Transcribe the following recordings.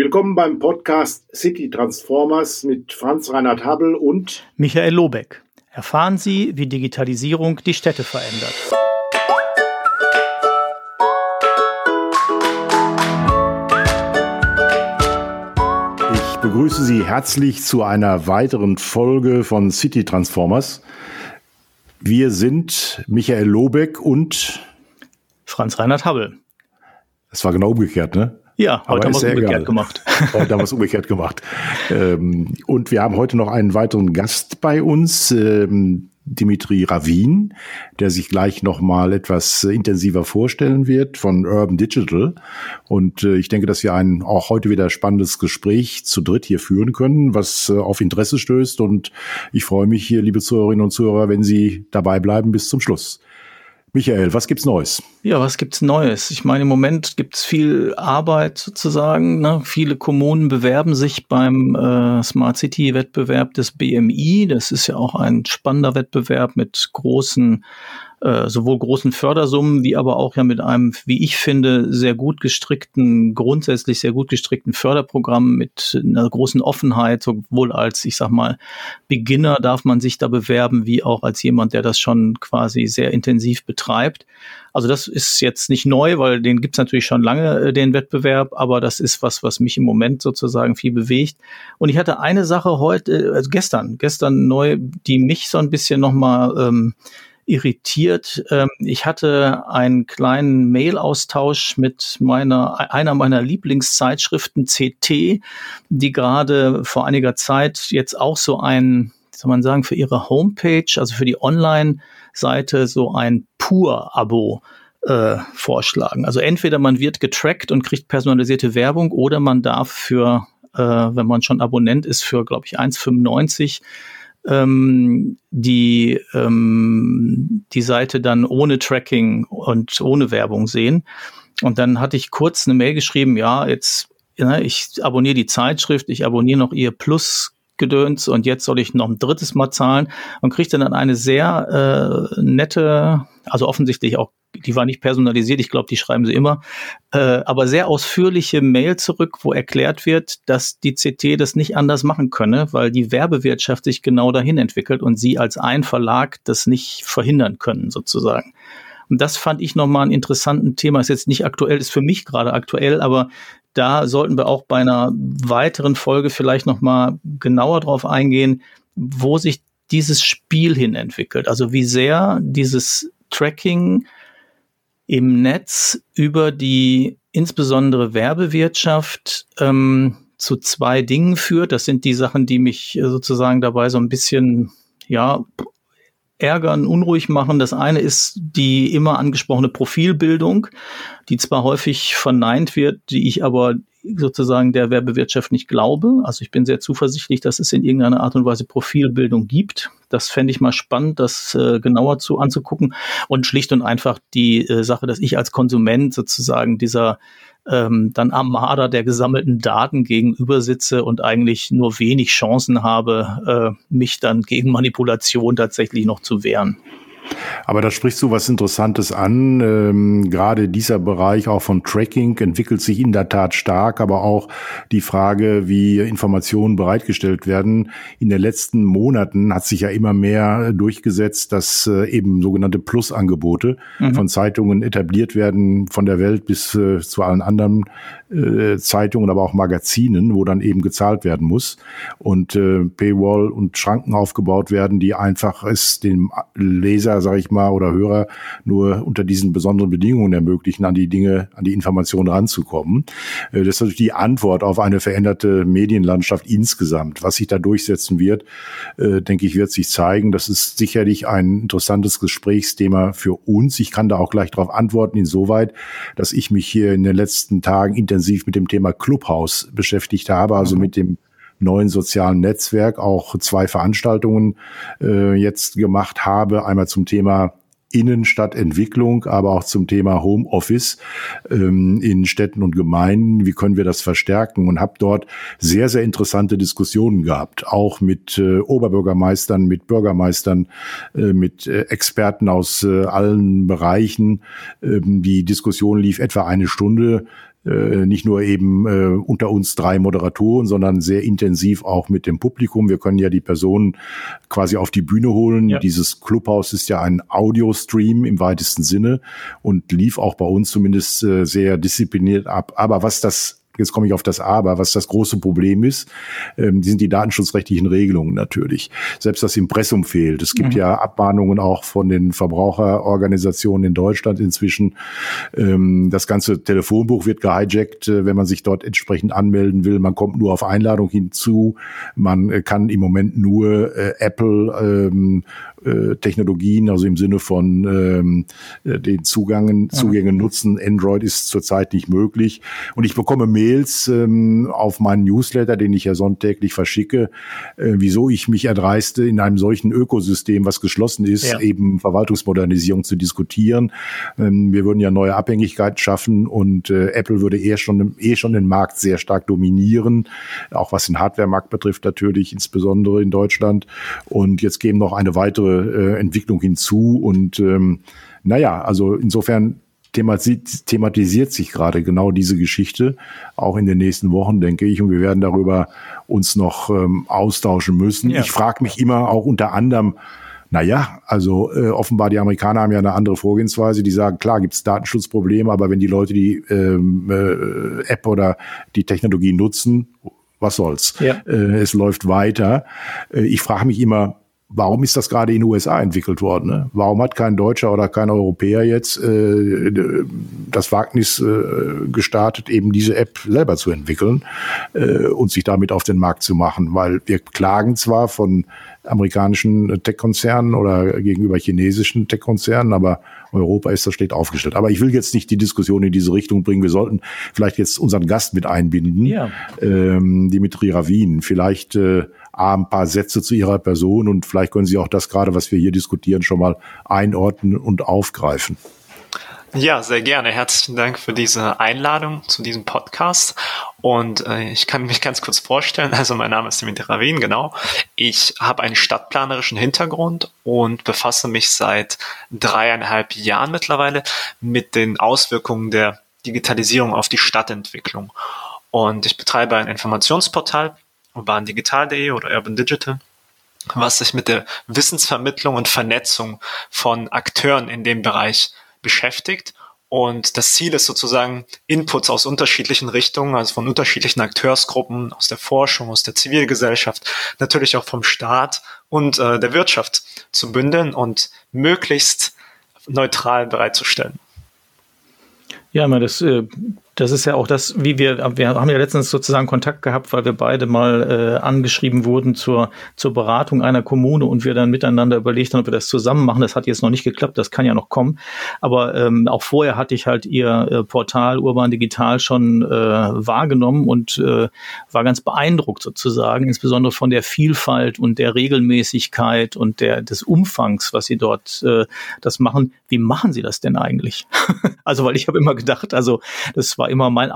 Willkommen beim Podcast City Transformers mit Franz Reinhard Habel und Michael Lobeck. Erfahren Sie, wie Digitalisierung die Städte verändert. Ich begrüße Sie herzlich zu einer weiteren Folge von City Transformers. Wir sind Michael Lobeck und Franz Reinhard Habel. Das war genau umgekehrt, ne? Ja, heute haben wir es umgekehrt egal. gemacht. Heute haben wir es umgekehrt gemacht. Ähm, und wir haben heute noch einen weiteren Gast bei uns, ähm, Dimitri Ravin, der sich gleich noch mal etwas intensiver vorstellen wird von Urban Digital. Und äh, ich denke, dass wir ein auch heute wieder spannendes Gespräch zu dritt hier führen können, was äh, auf Interesse stößt. Und ich freue mich hier, liebe Zuhörerinnen und Zuhörer, wenn Sie dabei bleiben bis zum Schluss. Michael, was gibt's Neues? Ja, was gibt's Neues? Ich meine, im Moment gibt's viel Arbeit sozusagen. Ne? Viele Kommunen bewerben sich beim äh, Smart City Wettbewerb des BMI. Das ist ja auch ein spannender Wettbewerb mit großen äh, sowohl großen Fördersummen wie aber auch ja mit einem, wie ich finde, sehr gut gestrickten, grundsätzlich sehr gut gestrickten Förderprogramm mit einer großen Offenheit, sowohl als, ich sag mal, Beginner darf man sich da bewerben, wie auch als jemand, der das schon quasi sehr intensiv betreibt. Also das ist jetzt nicht neu, weil den gibt's natürlich schon lange, äh, den Wettbewerb, aber das ist was, was mich im Moment sozusagen viel bewegt. Und ich hatte eine Sache heute, also gestern, gestern neu, die mich so ein bisschen nochmal ähm, irritiert. Ähm, ich hatte einen kleinen Mail-Austausch mit meiner, einer meiner Lieblingszeitschriften CT, die gerade vor einiger Zeit jetzt auch so ein, soll man sagen, für ihre Homepage, also für die Online-Seite so ein Pur-Abo äh, vorschlagen. Also entweder man wird getrackt und kriegt personalisierte Werbung oder man darf für, äh, wenn man schon Abonnent ist, für, glaube ich, 1,95 ähm, die, ähm, die Seite dann ohne Tracking und ohne Werbung sehen. Und dann hatte ich kurz eine Mail geschrieben, ja, jetzt, ja, ich abonniere die Zeitschrift, ich abonniere noch ihr Plus Gedöns und jetzt soll ich noch ein drittes Mal zahlen und kriegte dann eine sehr äh, nette, also offensichtlich auch die war nicht personalisiert, ich glaube, die schreiben sie immer, äh, aber sehr ausführliche Mail zurück, wo erklärt wird, dass die CT das nicht anders machen könne, weil die Werbewirtschaft sich genau dahin entwickelt und sie als ein Verlag das nicht verhindern können, sozusagen. Und das fand ich nochmal ein interessanten Thema. Ist jetzt nicht aktuell, ist für mich gerade aktuell, aber da sollten wir auch bei einer weiteren Folge vielleicht nochmal genauer drauf eingehen, wo sich dieses Spiel hin entwickelt. Also wie sehr dieses Tracking im Netz über die insbesondere Werbewirtschaft ähm, zu zwei Dingen führt. Das sind die Sachen, die mich äh, sozusagen dabei so ein bisschen ja ärgern, unruhig machen. Das eine ist die immer angesprochene Profilbildung, die zwar häufig verneint wird, die ich aber sozusagen der Werbewirtschaft nicht glaube. Also ich bin sehr zuversichtlich, dass es in irgendeiner Art und Weise Profilbildung gibt. Das fände ich mal spannend, das äh, genauer zu anzugucken. Und schlicht und einfach die äh, Sache, dass ich als Konsument sozusagen dieser ähm, dann am Marder der gesammelten Daten gegenüber sitze und eigentlich nur wenig Chancen habe, äh, mich dann gegen Manipulation tatsächlich noch zu wehren. Aber da sprichst du was Interessantes an. Ähm, gerade dieser Bereich auch von Tracking entwickelt sich in der Tat stark, aber auch die Frage, wie Informationen bereitgestellt werden. In den letzten Monaten hat sich ja immer mehr durchgesetzt, dass äh, eben sogenannte Plus-Angebote mhm. von Zeitungen etabliert werden, von der Welt bis äh, zu allen anderen äh, Zeitungen, aber auch Magazinen, wo dann eben gezahlt werden muss und äh, Paywall und Schranken aufgebaut werden, die einfach es dem Leser, sage ich mal, oder Hörer nur unter diesen besonderen Bedingungen ermöglichen, an die Dinge, an die Informationen ranzukommen. Äh, das ist natürlich die Antwort auf eine veränderte Medienlandschaft insgesamt. Was sich da durchsetzen wird, äh, denke ich, wird sich zeigen. Das ist sicherlich ein interessantes Gesprächsthema für uns. Ich kann da auch gleich darauf antworten, insoweit, dass ich mich hier in den letzten Tagen intensiv mit dem Thema Clubhouse beschäftigt habe, also mhm. mit dem neuen sozialen Netzwerk auch zwei Veranstaltungen äh, jetzt gemacht habe. Einmal zum Thema Innenstadtentwicklung, aber auch zum Thema Homeoffice ähm, in Städten und Gemeinden. Wie können wir das verstärken? Und habe dort sehr, sehr interessante Diskussionen gehabt, auch mit äh, Oberbürgermeistern, mit Bürgermeistern, äh, mit äh, Experten aus äh, allen Bereichen. Ähm, die Diskussion lief etwa eine Stunde äh, nicht nur eben äh, unter uns drei Moderatoren, sondern sehr intensiv auch mit dem Publikum. Wir können ja die Personen quasi auf die Bühne holen. Ja. Dieses Clubhaus ist ja ein Audio-Stream im weitesten Sinne und lief auch bei uns zumindest äh, sehr diszipliniert ab. Aber was das jetzt komme ich auf das Aber, was das große Problem ist, ähm, sind die datenschutzrechtlichen Regelungen natürlich. Selbst das Impressum fehlt. Es gibt mhm. ja Abmahnungen auch von den Verbraucherorganisationen in Deutschland inzwischen. Ähm, das ganze Telefonbuch wird gehijackt, äh, wenn man sich dort entsprechend anmelden will. Man kommt nur auf Einladung hinzu. Man äh, kann im Moment nur äh, Apple ähm, äh, Technologien, also im Sinne von ähm, äh, den Zugangen, Zugängen nutzen. Android ist zurzeit nicht möglich. Und ich bekomme Mails ähm, auf meinen Newsletter, den ich ja sonntäglich verschicke, äh, wieso ich mich erdreiste, in einem solchen Ökosystem, was geschlossen ist, ja. eben Verwaltungsmodernisierung zu diskutieren. Ähm, wir würden ja neue Abhängigkeiten schaffen und äh, Apple würde eher schon, eh schon den Markt sehr stark dominieren, auch was den Hardware-Markt betrifft natürlich, insbesondere in Deutschland. Und jetzt geben noch eine weitere äh, Entwicklung hinzu. Und ähm, naja, also insofern thematisiert sich gerade genau diese Geschichte, auch in den nächsten Wochen, denke ich. Und wir werden darüber uns noch ähm, austauschen müssen. Ja. Ich frage mich immer auch unter anderem, naja, also äh, offenbar die Amerikaner haben ja eine andere Vorgehensweise. Die sagen, klar gibt's Datenschutzprobleme, aber wenn die Leute die ähm, äh, App oder die Technologie nutzen, was soll's? Ja. Äh, es läuft weiter. Äh, ich frage mich immer, warum ist das gerade in den USA entwickelt worden? Ne? Warum hat kein Deutscher oder kein Europäer jetzt äh, das Wagnis äh, gestartet, eben diese App selber zu entwickeln äh, und sich damit auf den Markt zu machen? Weil wir klagen zwar von amerikanischen Tech-Konzernen oder gegenüber chinesischen Tech-Konzernen, aber Europa ist da steht aufgestellt. Aber ich will jetzt nicht die Diskussion in diese Richtung bringen. Wir sollten vielleicht jetzt unseren Gast mit einbinden, ja. ähm, Dimitri Ravin. Vielleicht äh, ein paar Sätze zu Ihrer Person und vielleicht können Sie auch das gerade, was wir hier diskutieren, schon mal einordnen und aufgreifen. Ja, sehr gerne. Herzlichen Dank für diese Einladung zu diesem Podcast. Und äh, ich kann mich ganz kurz vorstellen. Also mein Name ist Dimitri Ravin, genau. Ich habe einen stadtplanerischen Hintergrund und befasse mich seit dreieinhalb Jahren mittlerweile mit den Auswirkungen der Digitalisierung auf die Stadtentwicklung. Und ich betreibe ein Informationsportal, urbandigital.de oder Urban Digital, was sich mit der Wissensvermittlung und Vernetzung von Akteuren in dem Bereich beschäftigt. Und das Ziel ist sozusagen Inputs aus unterschiedlichen Richtungen, also von unterschiedlichen Akteursgruppen, aus der Forschung, aus der Zivilgesellschaft, natürlich auch vom Staat und äh, der Wirtschaft zu bündeln und möglichst neutral bereitzustellen. Ja, das äh, das ist ja auch das, wie wir, wir haben ja letztens sozusagen Kontakt gehabt, weil wir beide mal äh, angeschrieben wurden zur, zur Beratung einer Kommune und wir dann miteinander überlegt haben, ob wir das zusammen machen. Das hat jetzt noch nicht geklappt, das kann ja noch kommen. Aber ähm, auch vorher hatte ich halt ihr äh, Portal Urban Digital schon äh, wahrgenommen und äh, war ganz beeindruckt sozusagen, insbesondere von der Vielfalt und der Regelmäßigkeit und der, des Umfangs, was sie dort äh, das machen. Wie machen sie das denn eigentlich? also, weil ich habe immer gedacht, also das war immer mein,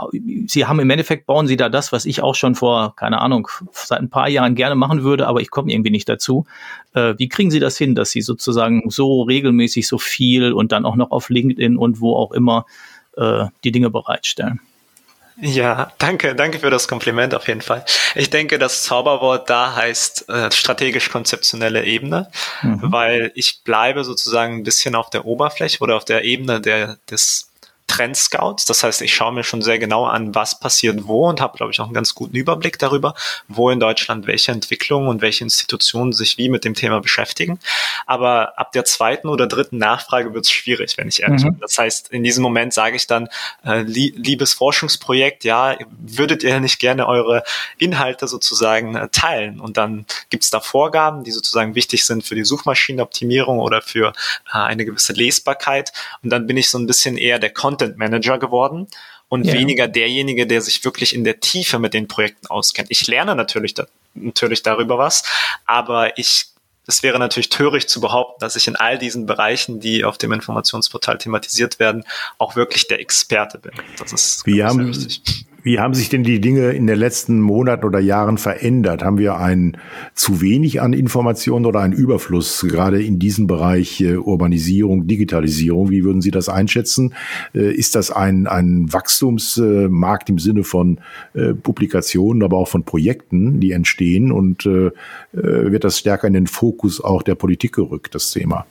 sie haben im Endeffekt bauen sie da das, was ich auch schon vor, keine Ahnung, seit ein paar Jahren gerne machen würde, aber ich komme irgendwie nicht dazu. Äh, wie kriegen Sie das hin, dass Sie sozusagen so regelmäßig so viel und dann auch noch auf LinkedIn und wo auch immer äh, die Dinge bereitstellen? Ja, danke, danke für das Kompliment auf jeden Fall. Ich denke, das Zauberwort da heißt äh, strategisch-konzeptionelle Ebene, mhm. weil ich bleibe sozusagen ein bisschen auf der Oberfläche oder auf der Ebene der, des Trendscouts. Das heißt, ich schaue mir schon sehr genau an, was passiert wo und habe, glaube ich, auch einen ganz guten Überblick darüber, wo in Deutschland welche Entwicklungen und welche Institutionen sich wie mit dem Thema beschäftigen. Aber ab der zweiten oder dritten Nachfrage wird es schwierig, wenn ich ehrlich mhm. bin. Das heißt, in diesem Moment sage ich dann, äh, liebes Forschungsprojekt, ja, würdet ihr nicht gerne eure Inhalte sozusagen äh, teilen? Und dann gibt es da Vorgaben, die sozusagen wichtig sind für die Suchmaschinenoptimierung oder für äh, eine gewisse Lesbarkeit. Und dann bin ich so ein bisschen eher der Content Content Manager geworden und ja. weniger derjenige, der sich wirklich in der Tiefe mit den Projekten auskennt. Ich lerne natürlich, da, natürlich darüber was, aber ich es wäre natürlich töricht zu behaupten, dass ich in all diesen Bereichen, die auf dem Informationsportal thematisiert werden, auch wirklich der Experte bin. Das ist wir haben, Wie haben sich denn die Dinge in den letzten Monaten oder Jahren verändert? Haben wir ein zu wenig an Informationen oder einen Überfluss, gerade in diesem Bereich äh, Urbanisierung, Digitalisierung? Wie würden Sie das einschätzen? Äh, ist das ein, ein Wachstumsmarkt im Sinne von äh, Publikationen, aber auch von Projekten, die entstehen? Und wird das stärker in den Fokus auch der Politik gerückt, das Thema?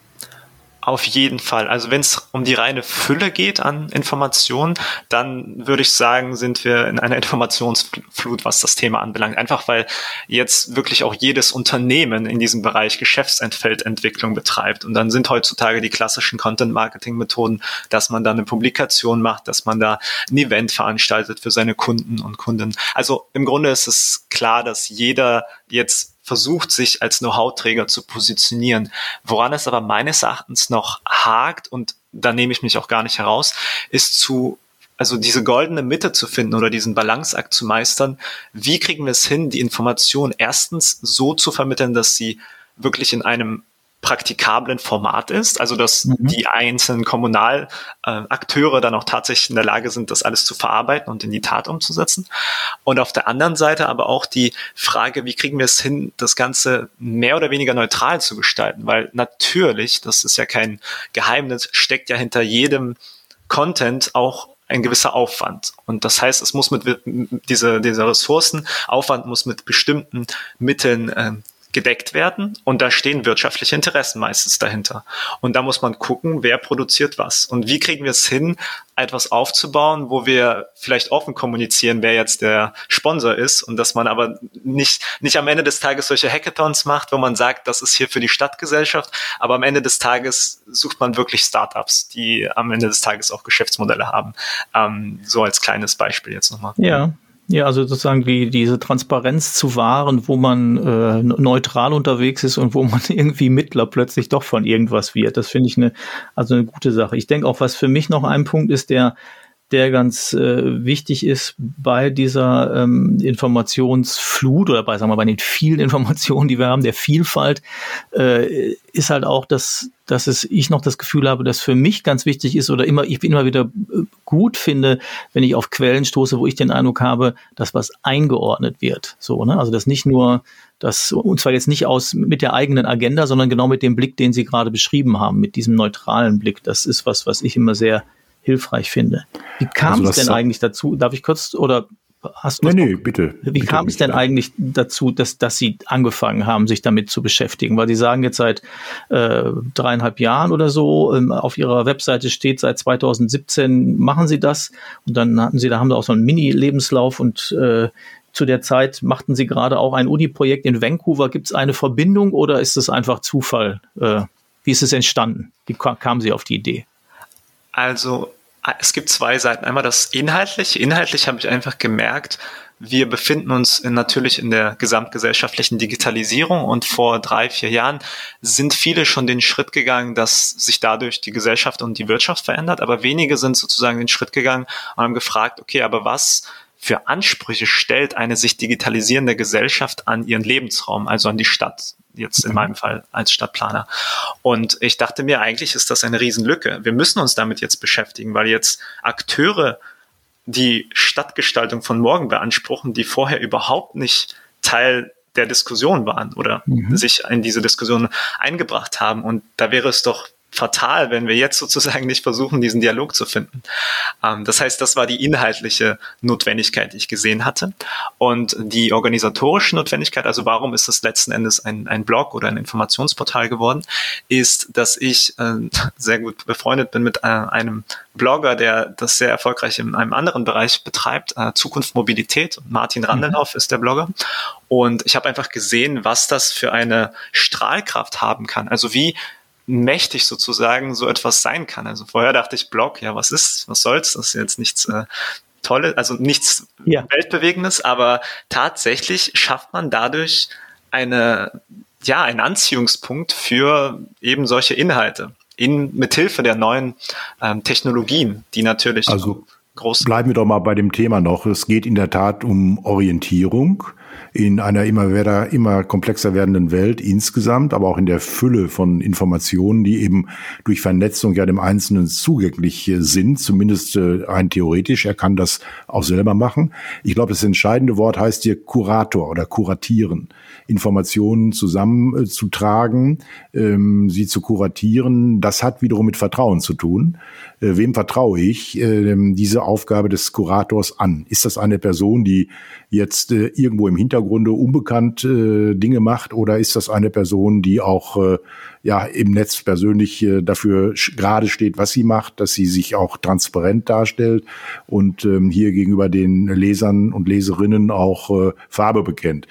Auf jeden Fall. Also wenn es um die reine Fülle geht an Informationen, dann würde ich sagen, sind wir in einer Informationsflut, was das Thema anbelangt. Einfach weil jetzt wirklich auch jedes Unternehmen in diesem Bereich Geschäftsfeldentwicklung betreibt. Und dann sind heutzutage die klassischen Content-Marketing-Methoden, dass man da eine Publikation macht, dass man da ein Event veranstaltet für seine Kunden und Kunden. Also im Grunde ist es klar, dass jeder jetzt versucht, sich als Know-how-Träger zu positionieren. Woran es aber meines Erachtens noch hakt, und da nehme ich mich auch gar nicht heraus, ist zu also diese goldene Mitte zu finden oder diesen Balanceakt zu meistern. Wie kriegen wir es hin, die Information erstens so zu vermitteln, dass sie wirklich in einem praktikablen Format ist, also dass mhm. die einzelnen Kommunalakteure äh, dann auch tatsächlich in der Lage sind, das alles zu verarbeiten und in die Tat umzusetzen. Und auf der anderen Seite aber auch die Frage, wie kriegen wir es hin, das Ganze mehr oder weniger neutral zu gestalten, weil natürlich, das ist ja kein Geheimnis, steckt ja hinter jedem Content auch ein gewisser Aufwand. Und das heißt, es muss mit diese, diese Ressourcenaufwand muss mit bestimmten Mitteln äh, gedeckt werden und da stehen wirtschaftliche Interessen meistens dahinter. Und da muss man gucken, wer produziert was und wie kriegen wir es hin, etwas aufzubauen, wo wir vielleicht offen kommunizieren, wer jetzt der Sponsor ist und dass man aber nicht, nicht am Ende des Tages solche Hackathons macht, wo man sagt, das ist hier für die Stadtgesellschaft, aber am Ende des Tages sucht man wirklich Startups, die am Ende des Tages auch Geschäftsmodelle haben. Ähm, so als kleines Beispiel jetzt nochmal. Ja, ja, also sozusagen die, diese Transparenz zu wahren, wo man äh, neutral unterwegs ist und wo man irgendwie Mittler plötzlich doch von irgendwas wird. Das finde ich eine, also eine gute Sache. Ich denke auch, was für mich noch ein Punkt ist, der der ganz äh, wichtig ist bei dieser ähm, Informationsflut oder bei, sagen wir, bei den vielen Informationen, die wir haben, der Vielfalt, äh, ist halt auch, dass, dass es, ich noch das Gefühl habe, dass für mich ganz wichtig ist oder immer, ich immer wieder äh, gut finde, wenn ich auf Quellen stoße, wo ich den Eindruck habe, dass was eingeordnet wird. So, ne? Also, dass nicht nur das, und zwar jetzt nicht aus mit der eigenen Agenda, sondern genau mit dem Blick, den Sie gerade beschrieben haben, mit diesem neutralen Blick. Das ist was, was ich immer sehr hilfreich finde. Wie kam also es denn eigentlich dazu? Darf ich kurz oder hast du Nee, nee, bitte. Wie bitte, kam es denn eigentlich dazu, dass, dass Sie angefangen haben, sich damit zu beschäftigen? Weil Sie sagen jetzt seit äh, dreieinhalb Jahren oder so, ähm, auf Ihrer Webseite steht seit 2017 machen Sie das und dann hatten Sie, da haben Sie auch so einen Mini-Lebenslauf und äh, zu der Zeit machten Sie gerade auch ein Uni-Projekt in Vancouver. Gibt es eine Verbindung oder ist es einfach Zufall? Äh, wie ist es entstanden? Wie kamen Sie auf die Idee? Also es gibt zwei Seiten. Einmal das Inhaltliche. Inhaltlich habe ich einfach gemerkt, wir befinden uns in, natürlich in der gesamtgesellschaftlichen Digitalisierung und vor drei, vier Jahren sind viele schon den Schritt gegangen, dass sich dadurch die Gesellschaft und die Wirtschaft verändert, aber wenige sind sozusagen den Schritt gegangen und haben gefragt, okay, aber was für Ansprüche stellt eine sich digitalisierende Gesellschaft an ihren Lebensraum, also an die Stadt, jetzt in mhm. meinem Fall als Stadtplaner. Und ich dachte mir, eigentlich ist das eine Riesenlücke. Wir müssen uns damit jetzt beschäftigen, weil jetzt Akteure die Stadtgestaltung von morgen beanspruchen, die vorher überhaupt nicht Teil der Diskussion waren oder mhm. sich in diese Diskussion eingebracht haben. Und da wäre es doch fatal, wenn wir jetzt sozusagen nicht versuchen, diesen Dialog zu finden. Ähm, das heißt, das war die inhaltliche Notwendigkeit, die ich gesehen hatte. Und die organisatorische Notwendigkeit, also warum ist das letzten Endes ein, ein Blog oder ein Informationsportal geworden, ist, dass ich äh, sehr gut befreundet bin mit äh, einem Blogger, der das sehr erfolgreich in einem anderen Bereich betreibt, äh, Zukunft Mobilität. Martin Randelhoff mhm. ist der Blogger. Und ich habe einfach gesehen, was das für eine Strahlkraft haben kann. Also wie mächtig sozusagen so etwas sein kann. Also vorher dachte ich, Blog, ja, was ist, was soll's? Das ist jetzt nichts äh, Tolles, also nichts ja. Weltbewegendes, aber tatsächlich schafft man dadurch eine, ja, einen Anziehungspunkt für eben solche Inhalte. In, mithilfe der neuen ähm, Technologien, die natürlich also groß Bleiben wir doch mal bei dem Thema noch. Es geht in der Tat um Orientierung in einer immer, wieder, immer komplexer werdenden Welt insgesamt, aber auch in der Fülle von Informationen, die eben durch Vernetzung ja dem Einzelnen zugänglich sind, zumindest äh, rein theoretisch. Er kann das auch selber machen. Ich glaube, das entscheidende Wort heißt hier Kurator oder kuratieren. Informationen zusammenzutragen, ähm, sie zu kuratieren, das hat wiederum mit Vertrauen zu tun. Äh, wem vertraue ich äh, diese Aufgabe des Kurators an? Ist das eine Person, die jetzt äh, irgendwo im Hintergrunde unbekannt äh, Dinge macht oder ist das eine Person, die auch äh, ja im Netz persönlich äh, dafür gerade steht, was sie macht, dass sie sich auch transparent darstellt und ähm, hier gegenüber den Lesern und Leserinnen auch äh, Farbe bekennt.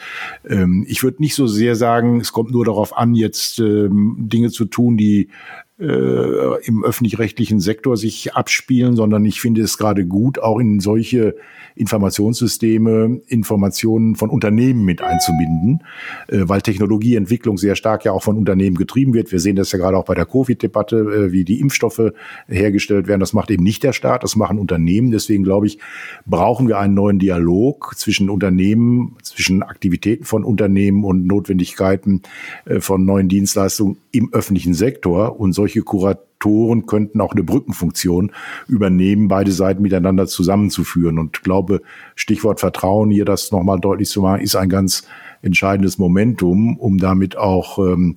Ähm, ich würde nicht so sehr sagen, es kommt nur darauf an, jetzt ähm, Dinge zu tun, die äh, im öffentlich-rechtlichen Sektor sich abspielen, sondern ich finde es gerade gut, auch in solche Informationssysteme Informationen von Unternehmen mit einzubinden, äh, weil Technologieentwicklung sehr stark ja auch von Unternehmen getrieben wird. Wir sehen das ja gerade auch bei der Covid-Debatte, äh, wie die Impfstoffe hergestellt werden. Das macht eben nicht der Staat, das machen Unternehmen. Deswegen glaube ich, brauchen wir einen neuen Dialog zwischen Unternehmen, zwischen Aktivitäten von Unternehmen und Notwendigkeiten äh, von neuen Dienstleistungen im öffentlichen Sektor. Und solche Kuratoren könnten auch eine Brückenfunktion übernehmen, beide Seiten miteinander zusammenzuführen. Und glaube, Stichwort Vertrauen, hier das nochmal deutlich zu machen, ist ein ganz entscheidendes Momentum, um damit auch ähm,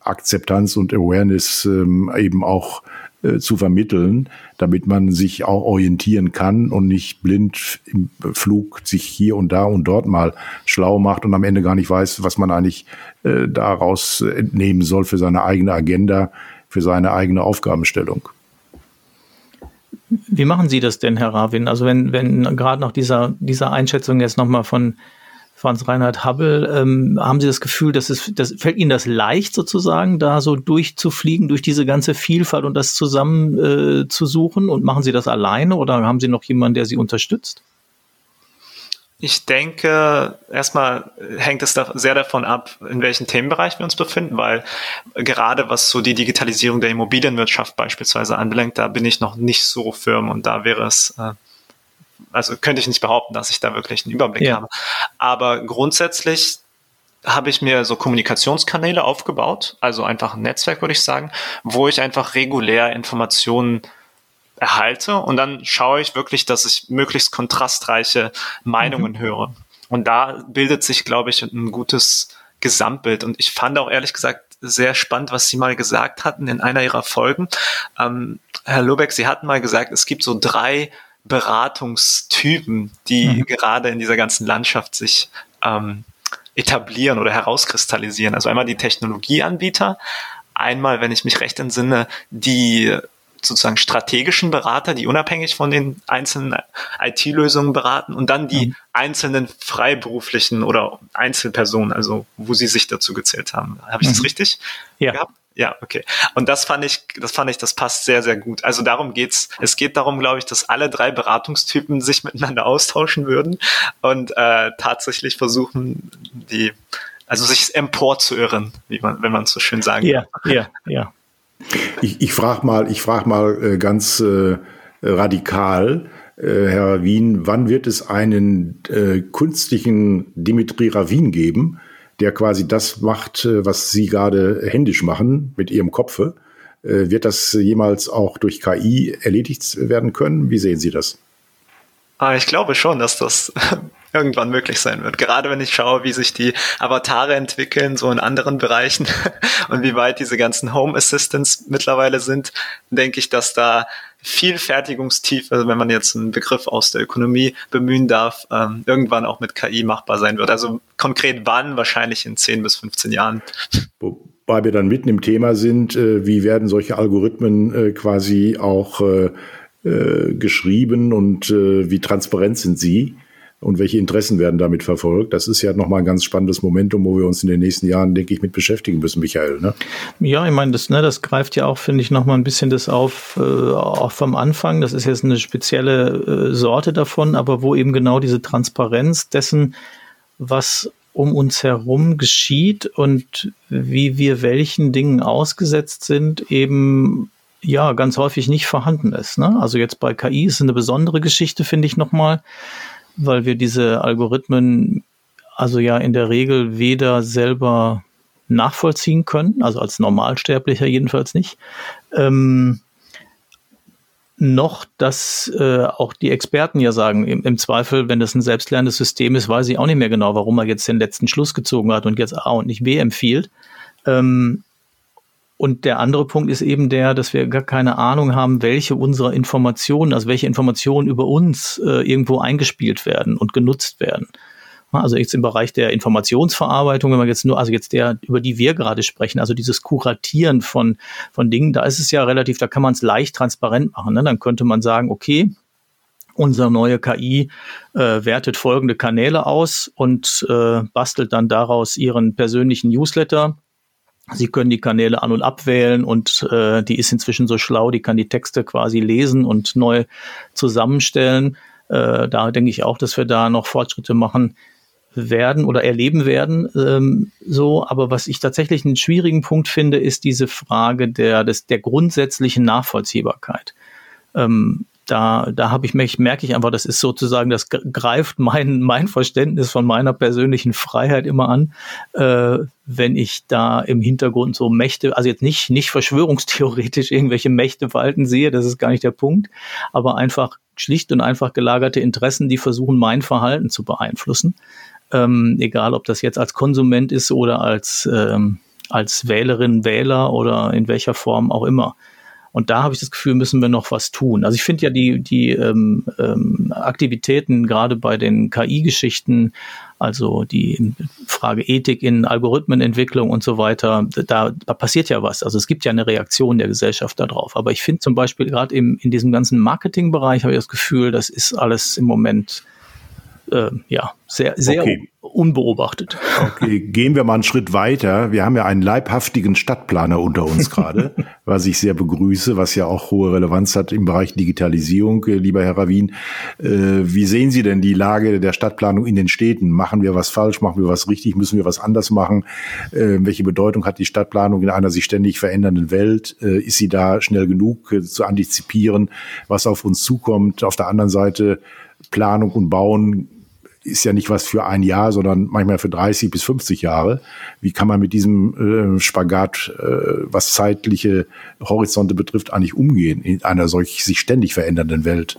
Akzeptanz und Awareness ähm, eben auch äh, zu vermitteln, damit man sich auch orientieren kann und nicht blind im Flug sich hier und da und dort mal schlau macht und am Ende gar nicht weiß, was man eigentlich äh, daraus entnehmen soll für seine eigene Agenda, für seine eigene Aufgabenstellung. Wie machen Sie das denn, Herr Ravin? Also wenn, wenn gerade nach dieser, dieser Einschätzung jetzt nochmal von Franz Reinhard Hubble, ähm, haben Sie das Gefühl, dass es, das, fällt Ihnen das leicht sozusagen, da so durchzufliegen, durch diese ganze Vielfalt und das zusammen äh, zu suchen? Und machen Sie das alleine oder haben Sie noch jemanden, der Sie unterstützt? Ich denke, erstmal hängt es da sehr davon ab, in welchem Themenbereich wir uns befinden, weil gerade was so die Digitalisierung der Immobilienwirtschaft beispielsweise anbelangt, da bin ich noch nicht so firm und da wäre es, äh, also könnte ich nicht behaupten, dass ich da wirklich einen Überblick ja. habe. Aber grundsätzlich habe ich mir so Kommunikationskanäle aufgebaut, also einfach ein Netzwerk, würde ich sagen, wo ich einfach regulär Informationen erhalte und dann schaue ich wirklich, dass ich möglichst kontrastreiche Meinungen mhm. höre. Und da bildet sich, glaube ich, ein gutes Gesamtbild. Und ich fand auch ehrlich gesagt sehr spannend, was Sie mal gesagt hatten in einer Ihrer Folgen. Ähm, Herr Lobeck, Sie hatten mal gesagt, es gibt so drei Beratungstypen, die mhm. gerade in dieser ganzen Landschaft sich ähm, etablieren oder herauskristallisieren. Also einmal die Technologieanbieter, einmal, wenn ich mich recht entsinne, die sozusagen strategischen Berater, die unabhängig von den einzelnen IT-Lösungen beraten und dann die mhm. einzelnen freiberuflichen oder Einzelpersonen, also wo sie sich dazu gezählt haben. Habe ich mhm. das richtig ja. gehabt? Ja, okay. Und das fand ich, das fand ich, das passt sehr, sehr gut. Also darum geht's. Es geht darum, glaube ich, dass alle drei Beratungstypen sich miteinander austauschen würden und äh, tatsächlich versuchen, die, also sich empor zu irren, wie man, wenn man so schön sagen ja. Ja, ja. Ich, ich frage mal, ich frag mal äh, ganz äh, radikal, äh, Herr Wien, wann wird es einen äh, künstlichen Dimitri Ravin geben, der quasi das macht, äh, was Sie gerade händisch machen mit Ihrem Kopfe? Äh, wird das jemals auch durch KI erledigt werden können? Wie sehen Sie das? Ah, ich glaube schon, dass das irgendwann möglich sein wird. Gerade wenn ich schaue, wie sich die Avatare entwickeln, so in anderen Bereichen und wie weit diese ganzen Home Assistants mittlerweile sind, denke ich, dass da viel Fertigungstiefe, wenn man jetzt einen Begriff aus der Ökonomie bemühen darf, ähm, irgendwann auch mit KI machbar sein wird. Also konkret wann? Wahrscheinlich in 10 bis 15 Jahren. Wobei wir dann mitten im Thema sind, äh, wie werden solche Algorithmen äh, quasi auch äh, geschrieben und äh, wie transparent sind sie? und welche Interessen werden damit verfolgt. Das ist ja nochmal ein ganz spannendes Momentum, wo wir uns in den nächsten Jahren, denke ich, mit beschäftigen müssen, Michael. Ne? Ja, ich meine, das, ne, das greift ja auch, finde ich, nochmal ein bisschen das auf, äh, auch vom Anfang. Das ist jetzt eine spezielle äh, Sorte davon, aber wo eben genau diese Transparenz dessen, was um uns herum geschieht und wie wir welchen Dingen ausgesetzt sind, eben ja ganz häufig nicht vorhanden ist. Ne? Also jetzt bei KI ist eine besondere Geschichte, finde ich nochmal weil wir diese Algorithmen also ja in der Regel weder selber nachvollziehen können, also als Normalsterblicher jedenfalls nicht, ähm, noch, dass äh, auch die Experten ja sagen, im, im, Zweifel, wenn das ein selbstlernendes System ist, weiß ich auch nicht mehr genau, warum er jetzt den letzten Schluss gezogen hat und jetzt A und nicht B empfiehlt. Ähm, und der andere Punkt ist eben der, dass wir gar keine Ahnung haben, welche unserer Informationen, also welche Informationen über uns äh, irgendwo eingespielt werden und genutzt werden. Also jetzt im Bereich der Informationsverarbeitung, wenn man jetzt nur, also jetzt der, über die wir gerade sprechen, also dieses Kuratieren von, von Dingen, da ist es ja relativ, da kann man es leicht transparent machen. Ne? Dann könnte man sagen, okay, unsere neue KI äh, wertet folgende Kanäle aus und äh, bastelt dann daraus ihren persönlichen Newsletter. Sie können die Kanäle an und abwählen und äh, die ist inzwischen so schlau, die kann die Texte quasi lesen und neu zusammenstellen. Äh, da denke ich auch, dass wir da noch Fortschritte machen werden oder erleben werden. Ähm, so, aber was ich tatsächlich einen schwierigen Punkt finde, ist diese Frage der, des, der grundsätzlichen Nachvollziehbarkeit. Ähm, da, da habe ich mich, merke ich einfach, das ist sozusagen, das greift mein, mein Verständnis von meiner persönlichen Freiheit immer an, äh, wenn ich da im Hintergrund so Mächte, also jetzt nicht, nicht verschwörungstheoretisch irgendwelche Mächte walten sehe, das ist gar nicht der Punkt, aber einfach schlicht und einfach gelagerte Interessen, die versuchen, mein Verhalten zu beeinflussen ähm, egal ob das jetzt als Konsument ist oder als, ähm, als Wählerin, Wähler oder in welcher Form auch immer. Und da habe ich das Gefühl, müssen wir noch was tun. Also ich finde ja die, die ähm, ähm, Aktivitäten gerade bei den KI-Geschichten, also die Frage Ethik in Algorithmenentwicklung und so weiter, da, da passiert ja was. Also es gibt ja eine Reaktion der Gesellschaft darauf. Aber ich finde zum Beispiel gerade in diesem ganzen Marketingbereich habe ich das Gefühl, das ist alles im Moment äh, ja, sehr, sehr okay. unbeobachtet. Okay, gehen wir mal einen Schritt weiter. Wir haben ja einen leibhaftigen Stadtplaner unter uns gerade, was ich sehr begrüße, was ja auch hohe Relevanz hat im Bereich Digitalisierung, äh, lieber Herr Ravin. Äh, wie sehen Sie denn die Lage der Stadtplanung in den Städten? Machen wir was falsch? Machen wir was richtig? Müssen wir was anders machen? Äh, welche Bedeutung hat die Stadtplanung in einer sich ständig verändernden Welt? Äh, ist sie da schnell genug äh, zu antizipieren, was auf uns zukommt? Auf der anderen Seite Planung und Bauen ist ja nicht was für ein Jahr, sondern manchmal für 30 bis 50 Jahre. Wie kann man mit diesem äh, Spagat, äh, was zeitliche Horizonte betrifft, eigentlich umgehen in einer solch sich ständig verändernden Welt?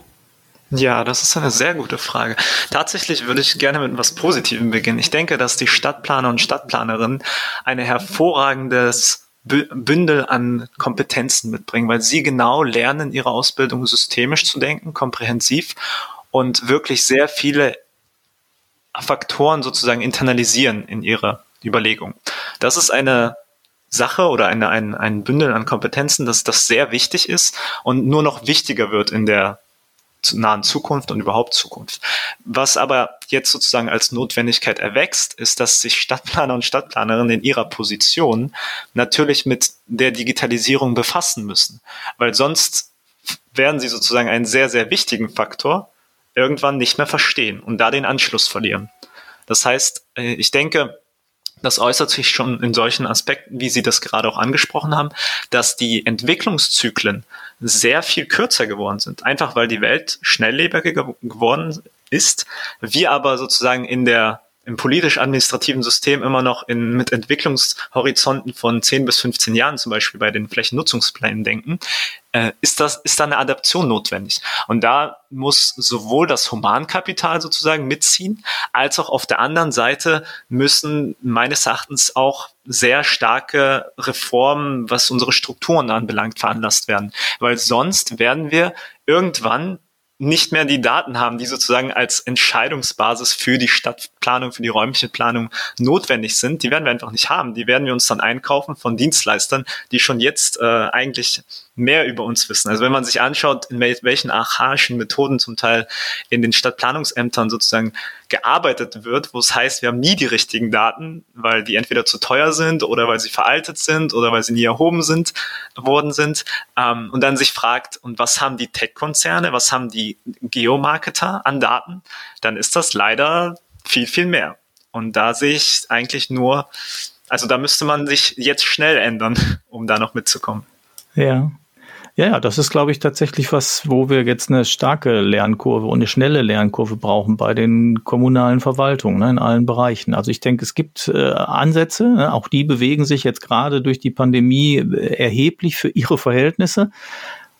Ja, das ist eine sehr gute Frage. Tatsächlich würde ich gerne mit etwas Positivem beginnen. Ich denke, dass die Stadtplaner und Stadtplanerinnen ein hervorragendes Bündel an Kompetenzen mitbringen, weil sie genau lernen, ihre Ausbildung systemisch zu denken, komprehensiv und wirklich sehr viele Faktoren sozusagen internalisieren in ihre Überlegung. Das ist eine Sache oder eine, ein, ein Bündel an Kompetenzen, dass das sehr wichtig ist und nur noch wichtiger wird in der nahen Zukunft und überhaupt Zukunft. Was aber jetzt sozusagen als Notwendigkeit erwächst, ist, dass sich Stadtplaner und Stadtplanerinnen in ihrer Position natürlich mit der Digitalisierung befassen müssen, weil sonst werden sie sozusagen einen sehr, sehr wichtigen Faktor irgendwann nicht mehr verstehen und da den Anschluss verlieren. Das heißt, äh, ich denke, das äußert sich schon in solchen Aspekten, wie Sie das gerade auch angesprochen haben, dass die Entwicklungszyklen sehr viel kürzer geworden sind. Einfach weil die Welt schnelllebiger geworden ist. Wir aber sozusagen in der im politisch-administrativen System immer noch in, mit Entwicklungshorizonten von 10 bis 15 Jahren zum Beispiel bei den Flächennutzungsplänen denken, äh, ist das, ist da eine Adaption notwendig. Und da muss sowohl das Humankapital sozusagen mitziehen, als auch auf der anderen Seite müssen meines Erachtens auch sehr starke Reformen, was unsere Strukturen anbelangt, veranlasst werden. Weil sonst werden wir irgendwann nicht mehr die Daten haben, die sozusagen als Entscheidungsbasis für die Stadtplanung, für die räumliche Planung notwendig sind, die werden wir einfach nicht haben. Die werden wir uns dann einkaufen von Dienstleistern, die schon jetzt äh, eigentlich mehr über uns wissen. Also wenn man sich anschaut, in welchen archaischen Methoden zum Teil in den Stadtplanungsämtern sozusagen gearbeitet wird, wo es heißt, wir haben nie die richtigen Daten, weil die entweder zu teuer sind oder weil sie veraltet sind oder weil sie nie erhoben sind, worden sind, ähm, und dann sich fragt, und was haben die Tech-Konzerne, was haben die Geomarketer an Daten, dann ist das leider viel, viel mehr. Und da sehe ich eigentlich nur, also da müsste man sich jetzt schnell ändern, um da noch mitzukommen. Ja, Ja, ja, das ist, glaube ich, tatsächlich was, wo wir jetzt eine starke Lernkurve und eine schnelle Lernkurve brauchen bei den kommunalen Verwaltungen ne, in allen Bereichen. Also ich denke, es gibt äh, Ansätze, ne, auch die bewegen sich jetzt gerade durch die Pandemie äh, erheblich für ihre Verhältnisse.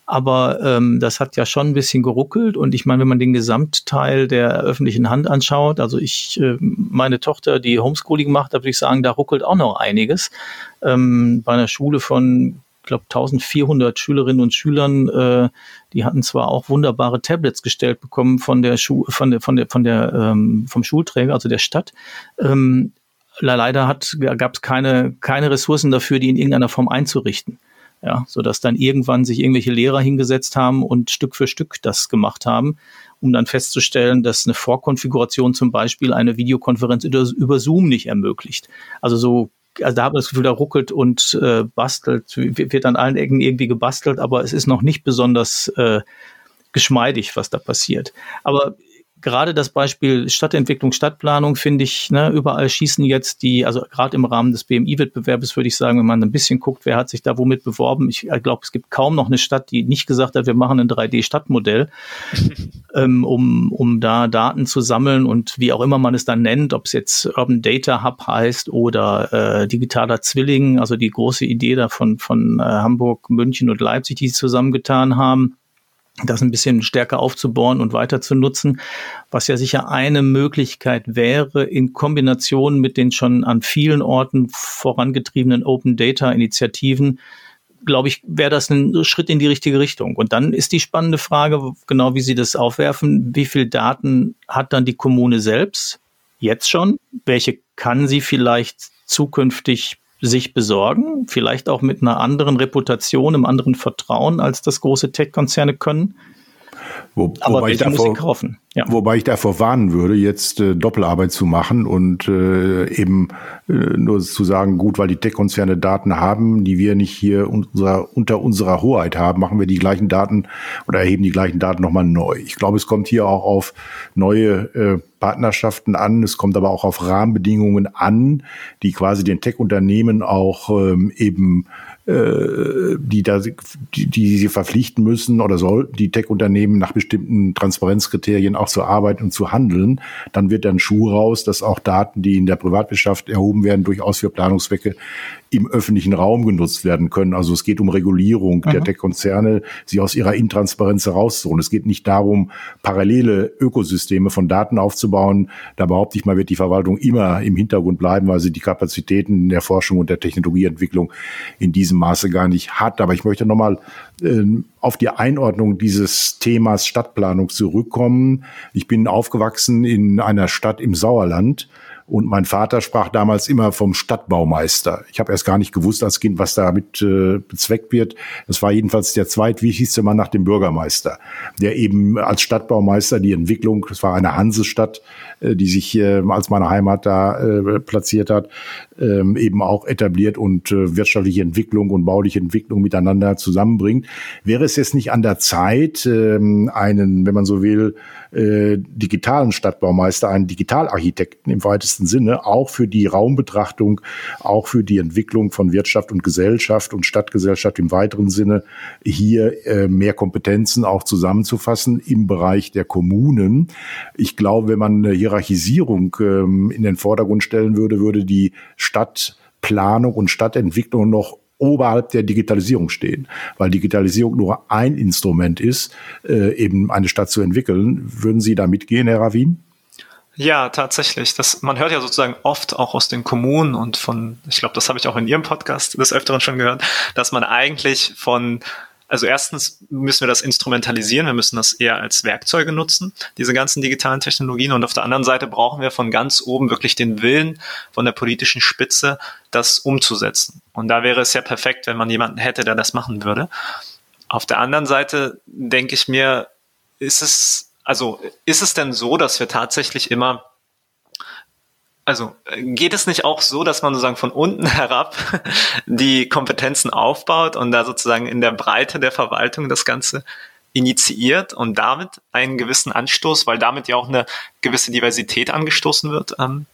Aber ähm, das hat ja schon ein bisschen geruckelt. Und ich meine, wenn man den Gesamtteil der öffentlichen Hand anschaut, also ich, äh, meine Tochter, die Homeschooling macht, da würde ich sagen, da ruckelt auch noch einiges. Ähm, bei einer Schule von ich glaube 1400 Schülerinnen und Schülern, äh, die hatten zwar auch wunderbare Tablets gestellt bekommen von der Schu von der von der von der ähm, vom Schulträger, also der Stadt. Ähm, leider gab es keine keine Ressourcen dafür, die in irgendeiner Form einzurichten. Ja, so dass dann irgendwann sich irgendwelche Lehrer hingesetzt haben und Stück für Stück das gemacht haben, um dann festzustellen, dass eine Vorkonfiguration zum Beispiel eine Videokonferenz über Zoom nicht ermöglicht. Also so also da habe ich das Gefühl, da ruckelt und äh, bastelt, wird an allen Ecken irgendwie gebastelt, aber es ist noch nicht besonders äh, geschmeidig, was da passiert. Aber gerade das Beispiel Stadtentwicklung, Stadtplanung finde ich, ne, überall schießen jetzt die, also gerade im Rahmen des BMI-Wettbewerbs würde ich sagen, wenn man ein bisschen guckt, wer hat sich da womit beworben. Ich glaube, es gibt kaum noch eine Stadt, die nicht gesagt hat, wir machen ein 3D-Stadtmodell, ähm, um, um da Daten zu sammeln und wie auch immer man es dann nennt, ob es jetzt Urban Data Hub heißt oder äh, digitaler Zwilling, also die große Idee da von, von äh, Hamburg, München und Leipzig, die sie zusammengetan haben das ein bisschen stärker aufzubauen und weiter zu nutzen, was ja sicher eine Möglichkeit wäre, in Kombination mit den schon an vielen Orten vorangetriebenen Open Data Initiativen, glaube ich, wäre das ein Schritt in die richtige Richtung. Und dann ist die spannende Frage, genau wie Sie das aufwerfen, wie viel Daten hat dann die Kommune selbst jetzt schon? Welche kann sie vielleicht zukünftig sich besorgen, vielleicht auch mit einer anderen Reputation, einem anderen Vertrauen, als das große Tech-Konzerne können. Wo, Aber wobei, ich davor, ja. wobei ich davor warnen würde, jetzt äh, Doppelarbeit zu machen und äh, eben äh, nur zu sagen, gut, weil die Tech-Konzerne Daten haben, die wir nicht hier unser, unter unserer Hoheit haben, machen wir die gleichen Daten oder erheben die gleichen Daten nochmal neu. Ich glaube, es kommt hier auch auf neue äh, Partnerschaften an. Es kommt aber auch auf Rahmenbedingungen an, die quasi den Tech-Unternehmen auch ähm, eben äh, die da die, die sie verpflichten müssen oder sollten die Tech-Unternehmen nach bestimmten Transparenzkriterien auch zu arbeiten und zu handeln, dann wird dann Schuh raus, dass auch Daten, die in der Privatwirtschaft erhoben werden, durchaus für Planungszwecke im öffentlichen Raum genutzt werden können. Also es geht um Regulierung mhm. der Tech-Konzerne, sie aus ihrer Intransparenz herauszuholen. Es geht nicht darum, parallele Ökosysteme von Daten aufzubauen. Da behaupte ich mal, wird die Verwaltung immer im Hintergrund bleiben, weil sie die Kapazitäten der Forschung und der Technologieentwicklung in diesem Maße gar nicht hat. Aber ich möchte nochmal äh, auf die Einordnung dieses Themas Stadtplanung zurückkommen. Ich bin aufgewachsen in einer Stadt im Sauerland und mein Vater sprach damals immer vom Stadtbaumeister. Ich habe erst gar nicht gewusst als Kind, was damit äh, bezweckt wird. Das war jedenfalls der zweitwichtigste Mann nach dem Bürgermeister, der eben als Stadtbaumeister die Entwicklung, das war eine Hansestadt, äh, die sich äh, als meine Heimat da äh, platziert hat, ähm, eben auch etabliert und äh, wirtschaftliche Entwicklung und bauliche Entwicklung miteinander zusammenbringt. Wäre es jetzt nicht an der Zeit, ähm, einen, wenn man so will, äh, digitalen Stadtbaumeister, einen Digitalarchitekten im weitesten Sinne, auch für die Raumbetrachtung, auch für die Entwicklung von Wirtschaft und Gesellschaft und Stadtgesellschaft im weiteren Sinne, hier äh, mehr Kompetenzen auch zusammenzufassen im Bereich der Kommunen. Ich glaube, wenn man eine Hierarchisierung ähm, in den Vordergrund stellen würde, würde die Stadtplanung und Stadtentwicklung noch oberhalb der Digitalisierung stehen, weil Digitalisierung nur ein Instrument ist, äh, eben eine Stadt zu entwickeln. Würden Sie da mitgehen, Herr Ravin? Ja, tatsächlich. Das, man hört ja sozusagen oft auch aus den Kommunen und von, ich glaube, das habe ich auch in Ihrem Podcast des Öfteren schon gehört, dass man eigentlich von also erstens müssen wir das instrumentalisieren, wir müssen das eher als Werkzeuge nutzen, diese ganzen digitalen Technologien. Und auf der anderen Seite brauchen wir von ganz oben wirklich den Willen von der politischen Spitze, das umzusetzen. Und da wäre es ja perfekt, wenn man jemanden hätte, der das machen würde. Auf der anderen Seite denke ich mir, ist es, also ist es denn so, dass wir tatsächlich immer also geht es nicht auch so, dass man sozusagen von unten herab die Kompetenzen aufbaut und da sozusagen in der Breite der Verwaltung das Ganze initiiert und damit einen gewissen Anstoß, weil damit ja auch eine gewisse Diversität angestoßen wird, ähm,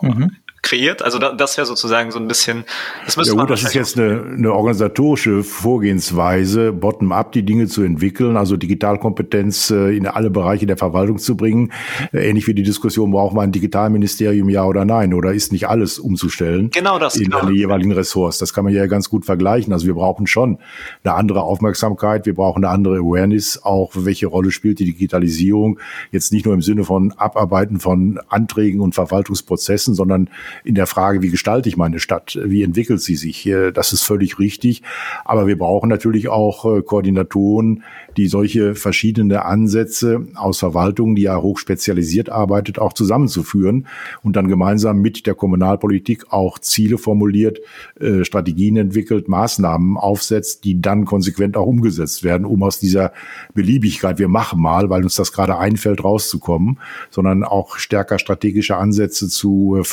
mhm. Kreiert? Also da, das wäre sozusagen so ein bisschen. Das, ja, gut, das ist jetzt eine, eine organisatorische Vorgehensweise, bottom-up die Dinge zu entwickeln, also Digitalkompetenz äh, in alle Bereiche der Verwaltung zu bringen. Äh, ähnlich wie die Diskussion, braucht man ein Digitalministerium, ja oder nein? Oder ist nicht alles umzustellen? Genau das. In genau. den jeweiligen Ressorts. Das kann man ja ganz gut vergleichen. Also wir brauchen schon eine andere Aufmerksamkeit, wir brauchen eine andere Awareness, auch welche Rolle spielt die Digitalisierung. Jetzt nicht nur im Sinne von Abarbeiten von Anträgen und Verwaltungsprozessen, sondern in der Frage, wie gestalte ich meine Stadt? Wie entwickelt sie sich? Das ist völlig richtig. Aber wir brauchen natürlich auch äh, Koordinatoren, die solche verschiedene Ansätze aus Verwaltungen, die ja hochspezialisiert arbeitet, auch zusammenzuführen und dann gemeinsam mit der Kommunalpolitik auch Ziele formuliert, äh, Strategien entwickelt, Maßnahmen aufsetzt, die dann konsequent auch umgesetzt werden, um aus dieser Beliebigkeit, wir machen mal, weil uns das gerade einfällt, rauszukommen, sondern auch stärker strategische Ansätze zu äh,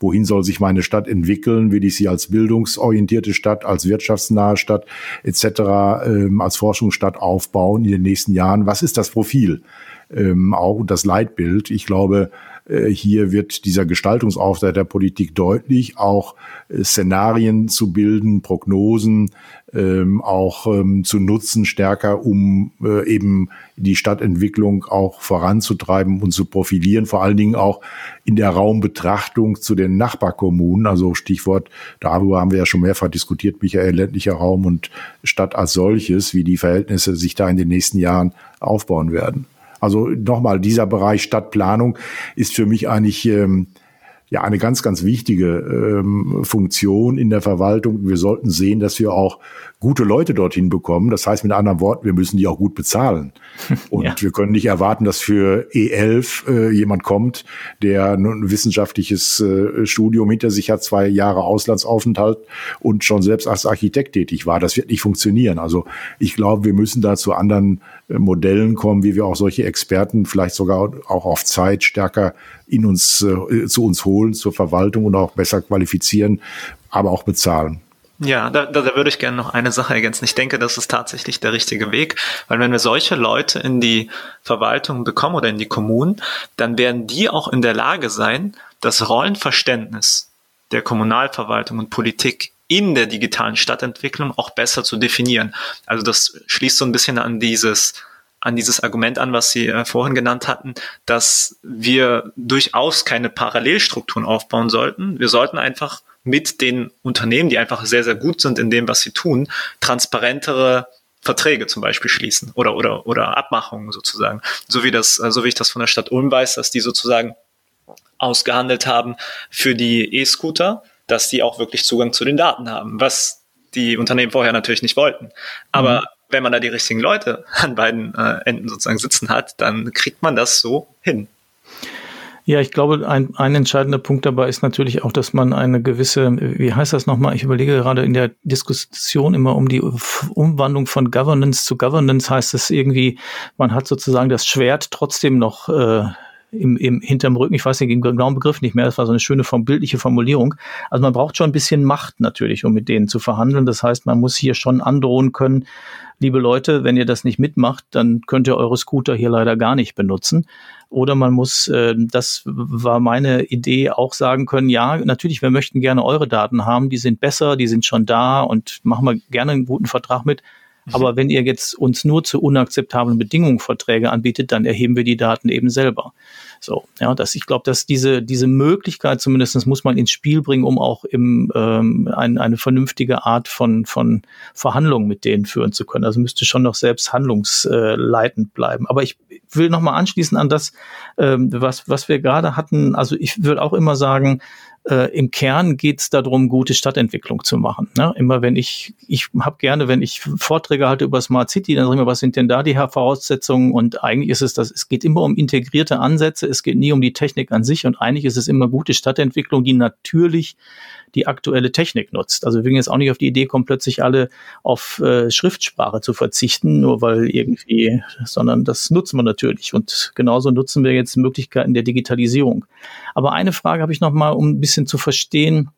wohin soll sich meine Stadt entwickeln, will ich sie als bildungsorientierte Stadt, als wirtschaftsnahe Stadt etc., ähm, als Forschungsstadt aufbauen in den nächsten Jahren. Was ist das Profil? Ähm, auch das Leitbild. Ich glaube, hier wird dieser Gestaltungsauftrag der Politik deutlich, auch äh, Szenarien zu bilden, Prognosen ähm, auch ähm, zu nutzen, stärker, um äh, eben die Stadtentwicklung auch voranzutreiben und zu profilieren, vor allen Dingen auch in der Raumbetrachtung zu den Nachbarkommunen. Also Stichwort, darüber haben wir ja schon mehrfach diskutiert, Michael, ländlicher Raum und Stadt als solches, wie die Verhältnisse sich da in den nächsten Jahren aufbauen werden. Also nochmal, dieser Bereich Stadtplanung ist für mich eigentlich ähm, ja eine ganz, ganz wichtige ähm, Funktion in der Verwaltung. Wir sollten sehen, dass wir auch gute Leute dorthin bekommen. Das heißt mit anderen Worten, wir müssen die auch gut bezahlen. Und ja. wir können nicht erwarten, dass für E11 äh, jemand kommt, der ein wissenschaftliches äh, Studium hinter sich hat, zwei Jahre Auslandsaufenthalt und schon selbst als Architekt tätig war. Das wird nicht funktionieren. Also ich glaube, wir müssen da zu anderen äh, Modellen kommen, wie wir auch solche Experten vielleicht sogar auch auf Zeit stärker in uns, äh, zu uns holen, zur Verwaltung und auch besser qualifizieren, aber auch bezahlen. Ja, da, da, da würde ich gerne noch eine Sache ergänzen. Ich denke, das ist tatsächlich der richtige Weg, weil wenn wir solche Leute in die Verwaltung bekommen oder in die Kommunen, dann werden die auch in der Lage sein, das Rollenverständnis der Kommunalverwaltung und Politik in der digitalen Stadtentwicklung auch besser zu definieren. Also das schließt so ein bisschen an dieses an dieses Argument an, was Sie äh, vorhin genannt hatten, dass wir durchaus keine Parallelstrukturen aufbauen sollten. Wir sollten einfach mit den Unternehmen, die einfach sehr, sehr gut sind in dem, was sie tun, transparentere Verträge zum Beispiel schließen oder, oder, oder Abmachungen sozusagen. So wie das, so wie ich das von der Stadt Ulm weiß, dass die sozusagen ausgehandelt haben für die E-Scooter, dass die auch wirklich Zugang zu den Daten haben, was die Unternehmen vorher natürlich nicht wollten. Aber mhm. Wenn man da die richtigen Leute an beiden äh, Enden sozusagen sitzen hat, dann kriegt man das so hin. Ja, ich glaube, ein, ein entscheidender Punkt dabei ist natürlich auch, dass man eine gewisse, wie heißt das nochmal? Ich überlege gerade in der Diskussion immer um die Umwandlung von Governance zu Governance heißt es irgendwie, man hat sozusagen das Schwert trotzdem noch äh, im, im hinterm Rücken, ich weiß nicht den genauen Begriff nicht mehr, das war so eine schöne bildliche Formulierung. Also man braucht schon ein bisschen Macht natürlich, um mit denen zu verhandeln. Das heißt, man muss hier schon androhen können, liebe Leute, wenn ihr das nicht mitmacht, dann könnt ihr eure Scooter hier leider gar nicht benutzen. Oder man muss, äh, das war meine Idee, auch sagen können, ja, natürlich, wir möchten gerne eure Daten haben, die sind besser, die sind schon da und machen wir gerne einen guten Vertrag mit. Mhm. Aber wenn ihr jetzt uns nur zu unakzeptablen Bedingungen Verträge anbietet, dann erheben wir die Daten eben selber. So, ja, das, ich glaube, dass diese, diese Möglichkeit zumindest muss man ins Spiel bringen, um auch im, ähm, ein, eine vernünftige Art von, von Verhandlungen mit denen führen zu können. Also müsste schon noch selbst handlungsleitend bleiben. Aber ich will nochmal anschließen an das, ähm, was, was wir gerade hatten. Also ich würde auch immer sagen, äh, im Kern geht es darum, gute Stadtentwicklung zu machen. Ne? Immer wenn ich, ich habe gerne, wenn ich Vorträge halte über Smart City, dann sage ich mir, was sind denn da die Voraussetzungen? Und eigentlich ist es das, es geht immer um integrierte Ansätze, es geht nie um die Technik an sich und eigentlich ist es immer gute Stadtentwicklung, die natürlich die aktuelle Technik nutzt. Also wir würden jetzt auch nicht auf die Idee kommen, plötzlich alle auf äh, Schriftsprache zu verzichten, nur weil irgendwie, sondern das nutzen wir natürlich. Und genauso nutzen wir jetzt Möglichkeiten der Digitalisierung. Aber eine Frage habe ich noch mal, um ein bisschen zu verstehen,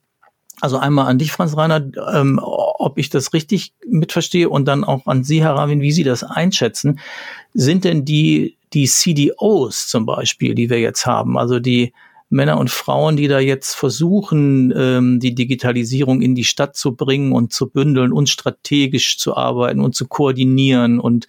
also einmal an dich, Franz Reiner, ähm, ob ich das richtig mitverstehe und dann auch an Sie, Herr Ravin, wie Sie das einschätzen. Sind denn die, die CDOs zum Beispiel, die wir jetzt haben, also die Männer und Frauen, die da jetzt versuchen, ähm, die Digitalisierung in die Stadt zu bringen und zu bündeln und strategisch zu arbeiten und zu koordinieren und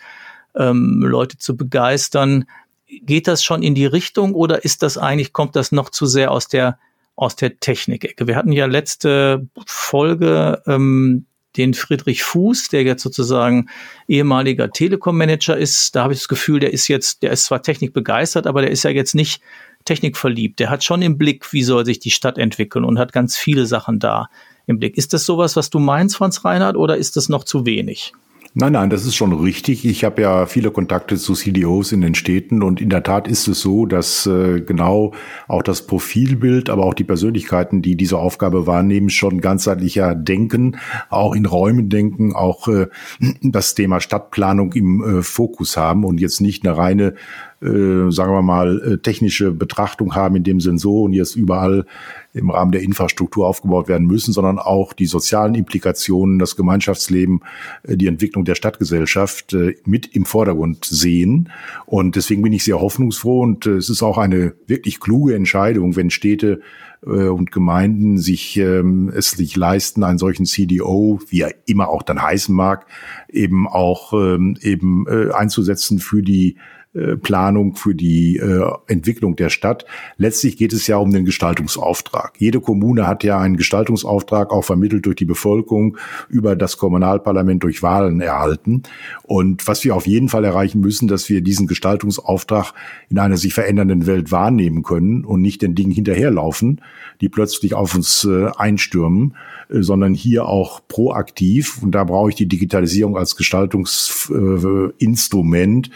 ähm, Leute zu begeistern. Geht das schon in die Richtung oder ist das eigentlich, kommt das noch zu sehr aus der aus der Technikecke? Wir hatten ja letzte Folge ähm, den Friedrich Fuß, der jetzt sozusagen ehemaliger Telekom-Manager ist. Da habe ich das Gefühl, der ist jetzt, der ist zwar technikbegeistert, aber der ist ja jetzt nicht technikverliebt. Der hat schon im Blick, wie soll sich die Stadt entwickeln und hat ganz viele Sachen da im Blick. Ist das sowas, was du meinst, Franz Reinhardt, oder ist das noch zu wenig? Nein, nein, das ist schon richtig. Ich habe ja viele Kontakte zu CDOs in den Städten und in der Tat ist es so, dass äh, genau auch das Profilbild, aber auch die Persönlichkeiten, die diese Aufgabe wahrnehmen, schon ganzheitlicher denken, auch in Räumen denken, auch äh, das Thema Stadtplanung im äh, Fokus haben und jetzt nicht eine reine äh, sagen wir mal, äh, technische Betrachtung haben, in dem Sensoren jetzt überall im Rahmen der Infrastruktur aufgebaut werden müssen, sondern auch die sozialen Implikationen, das Gemeinschaftsleben, äh, die Entwicklung der Stadtgesellschaft äh, mit im Vordergrund sehen. Und deswegen bin ich sehr hoffnungsfroh und es ist auch eine wirklich kluge Entscheidung, wenn Städte und Gemeinden sich ähm, es sich leisten, einen solchen CDO, wie er immer auch dann heißen mag, eben auch ähm, eben äh, einzusetzen für die äh, Planung, für die äh, Entwicklung der Stadt. Letztlich geht es ja um den Gestaltungsauftrag. Jede Kommune hat ja einen Gestaltungsauftrag, auch vermittelt durch die Bevölkerung, über das Kommunalparlament durch Wahlen erhalten. Und was wir auf jeden Fall erreichen müssen, dass wir diesen Gestaltungsauftrag in einer sich verändernden Welt wahrnehmen können und nicht den Dingen hinterherlaufen, die plötzlich auf uns äh, einstürmen, sondern hier auch proaktiv. Und da brauche ich die Digitalisierung als Gestaltungsinstrument, äh,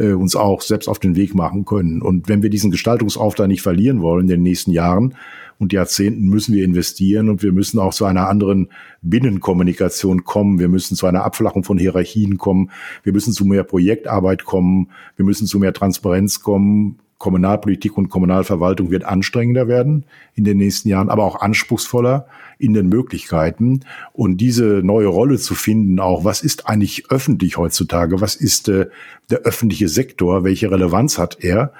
uns auch selbst auf den Weg machen können. Und wenn wir diesen Gestaltungsauftrag nicht verlieren wollen in den nächsten Jahren und Jahrzehnten, müssen wir investieren und wir müssen auch zu einer anderen Binnenkommunikation kommen. Wir müssen zu einer Abflachung von Hierarchien kommen. Wir müssen zu mehr Projektarbeit kommen. Wir müssen zu mehr Transparenz kommen Kommunalpolitik und Kommunalverwaltung wird anstrengender werden in den nächsten Jahren, aber auch anspruchsvoller in den Möglichkeiten. Und diese neue Rolle zu finden, auch was ist eigentlich öffentlich heutzutage, was ist äh, der öffentliche Sektor, welche Relevanz hat er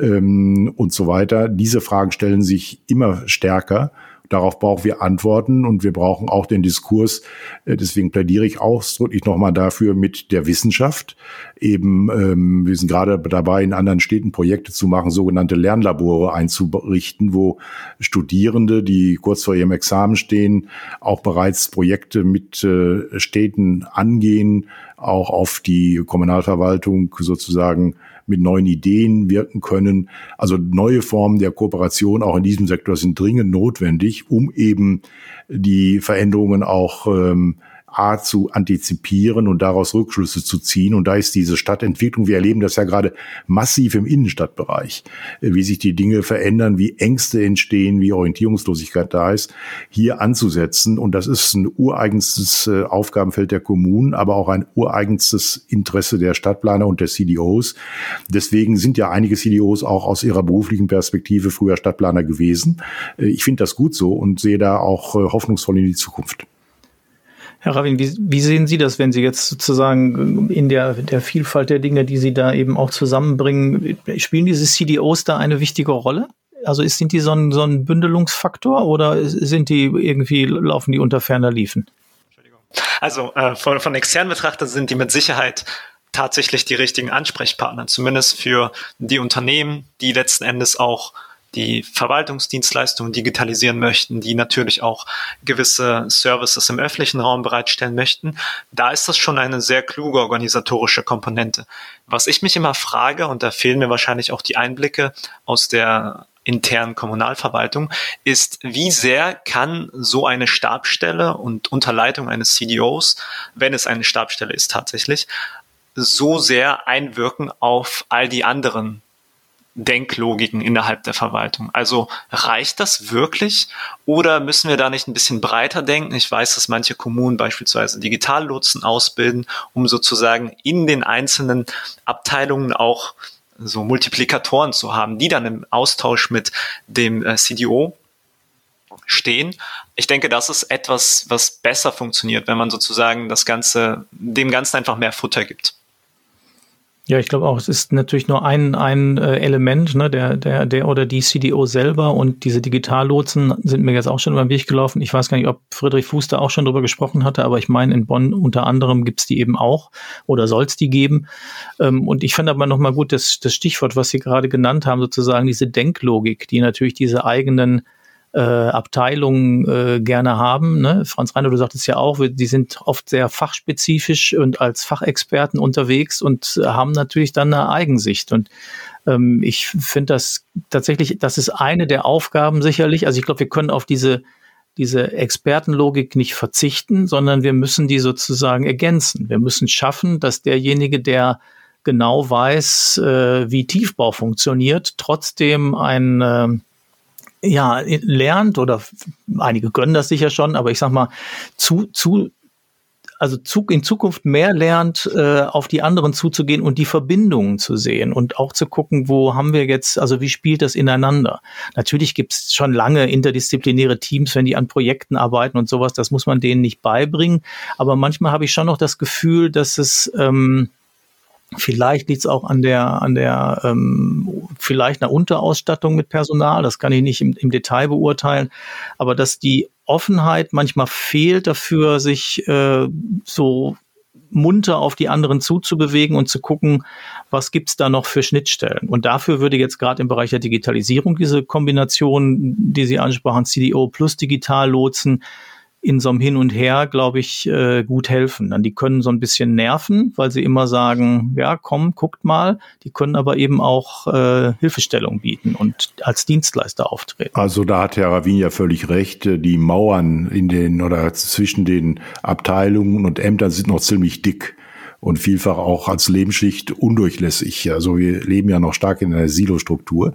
ähm, und so weiter, diese Fragen stellen sich immer stärker. Darauf brauchen wir Antworten und wir brauchen auch den Diskurs. Äh, deswegen plädiere ich ausdrücklich nochmal dafür mit der Wissenschaft. Eben, ähm, wir sind gerade dabei, in anderen Städten Projekte zu machen, sogenannte Lernlabore einzurichten, wo Studierende, die kurz vor ihrem Examen stehen, auch bereits Projekte mit äh, Städten angehen, auch auf die Kommunalverwaltung sozusagen mit neuen Ideen wirken können. Also neue Formen der Kooperation auch in diesem Sektor sind dringend notwendig, um eben die Veränderungen auch ähm, A zu antizipieren und daraus Rückschlüsse zu ziehen. Und da ist diese Stadtentwicklung, wir erleben das ja gerade massiv im Innenstadtbereich, äh, wie sich die Dinge verändern, wie Ängste entstehen, wie Orientierungslosigkeit da ist, hier anzusetzen. Und das ist ein ureigenstes äh, Aufgabenfeld der Kommunen, aber auch ein ureigenstes Interesse der Stadtplaner und der CDOs. Deswegen sind ja einige CDOs auch aus ihrer beruflichen Perspektive früher Stadtplaner gewesen. Äh, ich finde das gut so und sehe da auch hoffnungsvoll in die Zukunft. Herr Ravin, wie, wie, sehen Sie das, wenn Sie jetzt sozusagen in der, der Vielfalt der Dinge, die Sie da eben auch zusammenbringen, spielen diese CDOs da eine wichtige Rolle? Also ist, sind die so ein, so ein Bündelungsfaktor oder sind die irgendwie, laufen die unter ferner Liefen? Also äh, von, von externen Betrachtern sind die mit Sicherheit tatsächlich die richtigen Ansprechpartner, zumindest für die Unternehmen, die letzten Endes auch die Verwaltungsdienstleistungen digitalisieren möchten, die natürlich auch gewisse Services im öffentlichen Raum bereitstellen möchten, da ist das schon eine sehr kluge organisatorische Komponente. Was ich mich immer frage, und da fehlen mir wahrscheinlich auch die Einblicke aus der internen Kommunalverwaltung, ist, wie sehr kann so eine Stabstelle und unter Leitung eines CDOs, wenn es eine Stabstelle ist tatsächlich, so sehr einwirken auf all die anderen Denklogiken innerhalb der Verwaltung. Also reicht das wirklich oder müssen wir da nicht ein bisschen breiter denken? Ich weiß, dass manche Kommunen beispielsweise Digitallotsen ausbilden, um sozusagen in den einzelnen Abteilungen auch so Multiplikatoren zu haben, die dann im Austausch mit dem äh, CDO stehen. Ich denke, das ist etwas, was besser funktioniert, wenn man sozusagen das Ganze, dem Ganzen einfach mehr Futter gibt. Ja, ich glaube auch, es ist natürlich nur ein, ein äh, Element, ne, der, der, der oder die CDO selber und diese Digitallotsen sind mir jetzt auch schon über den Weg gelaufen. Ich weiß gar nicht, ob Friedrich Fuß da auch schon drüber gesprochen hatte, aber ich meine, in Bonn unter anderem gibt's die eben auch oder soll es die geben. Ähm, und ich fand aber nochmal gut das, das Stichwort, was Sie gerade genannt haben, sozusagen diese Denklogik, die natürlich diese eigenen äh, Abteilungen äh, gerne haben. Ne? Franz Reiner, du sagtest ja auch, die sind oft sehr fachspezifisch und als Fachexperten unterwegs und haben natürlich dann eine Eigensicht. Und ähm, ich finde das tatsächlich, das ist eine der Aufgaben sicherlich. Also ich glaube, wir können auf diese diese Expertenlogik nicht verzichten, sondern wir müssen die sozusagen ergänzen. Wir müssen schaffen, dass derjenige, der genau weiß, äh, wie Tiefbau funktioniert, trotzdem ein äh, ja, lernt oder einige können das sicher schon, aber ich sag mal, zu, zu, also zu, in Zukunft mehr lernt, äh, auf die anderen zuzugehen und die Verbindungen zu sehen und auch zu gucken, wo haben wir jetzt, also wie spielt das ineinander? Natürlich gibt's schon lange interdisziplinäre Teams, wenn die an Projekten arbeiten und sowas, das muss man denen nicht beibringen. Aber manchmal habe ich schon noch das Gefühl, dass es ähm, Vielleicht liegt es auch an der, an der ähm, vielleicht einer Unterausstattung mit Personal, das kann ich nicht im, im Detail beurteilen, aber dass die Offenheit manchmal fehlt dafür, sich äh, so munter auf die anderen zuzubewegen und zu gucken, was gibt's da noch für Schnittstellen. Und dafür würde jetzt gerade im Bereich der Digitalisierung diese Kombination, die Sie ansprachen, CDO plus Digitallotsen, in so einem Hin und Her, glaube ich, äh, gut helfen. Dann die können so ein bisschen nerven, weil sie immer sagen, ja, komm, guckt mal. Die können aber eben auch äh, Hilfestellung bieten und als Dienstleister auftreten. Also da hat Herr Ravin ja völlig recht. Die Mauern in den oder zwischen den Abteilungen und Ämtern sind noch ziemlich dick und vielfach auch als Lebensschicht undurchlässig. Also wir leben ja noch stark in einer Silostruktur.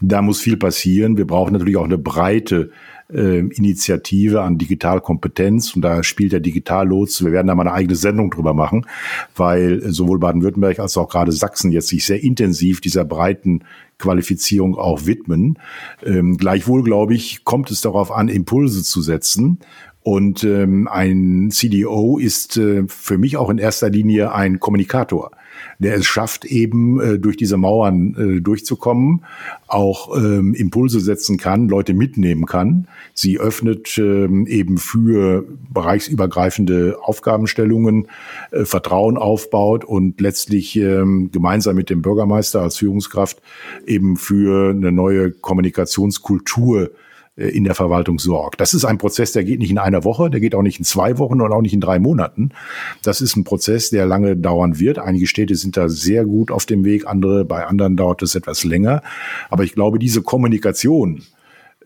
Da muss viel passieren. Wir brauchen natürlich auch eine breite äh, Initiative an Digitalkompetenz und da spielt der Digitallots. Wir werden da mal eine eigene Sendung drüber machen, weil sowohl Baden-Württemberg als auch gerade Sachsen jetzt sich sehr intensiv dieser breiten Qualifizierung auch widmen. Ähm, gleichwohl, glaube ich, kommt es darauf an, Impulse zu setzen. Und ähm, ein CDO ist äh, für mich auch in erster Linie ein Kommunikator der es schafft, eben äh, durch diese Mauern äh, durchzukommen, auch ähm, Impulse setzen kann, Leute mitnehmen kann. Sie öffnet ähm, eben für bereichsübergreifende Aufgabenstellungen, äh, Vertrauen aufbaut und letztlich ähm, gemeinsam mit dem Bürgermeister als Führungskraft eben für eine neue Kommunikationskultur in der Verwaltung sorgt. Das ist ein Prozess, der geht nicht in einer Woche, der geht auch nicht in zwei Wochen und auch nicht in drei Monaten. Das ist ein Prozess, der lange dauern wird. Einige Städte sind da sehr gut auf dem Weg, andere, bei anderen dauert es etwas länger. Aber ich glaube, diese Kommunikation, äh,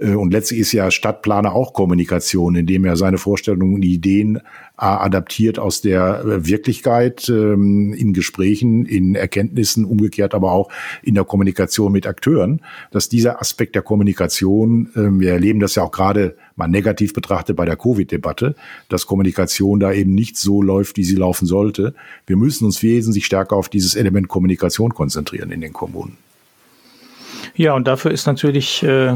und letztlich ist ja Stadtplaner auch Kommunikation, indem er seine Vorstellungen und Ideen adaptiert aus der äh, Wirklichkeit ähm, in Gesprächen, in Erkenntnissen, umgekehrt aber auch in der Kommunikation mit Akteuren, dass dieser Aspekt der Kommunikation, ähm, wir erleben das ja auch gerade mal negativ betrachtet bei der Covid-Debatte, dass Kommunikation da eben nicht so läuft, wie sie laufen sollte. Wir müssen uns wesentlich stärker auf dieses Element Kommunikation konzentrieren in den Kommunen. Ja, und dafür ist natürlich, äh,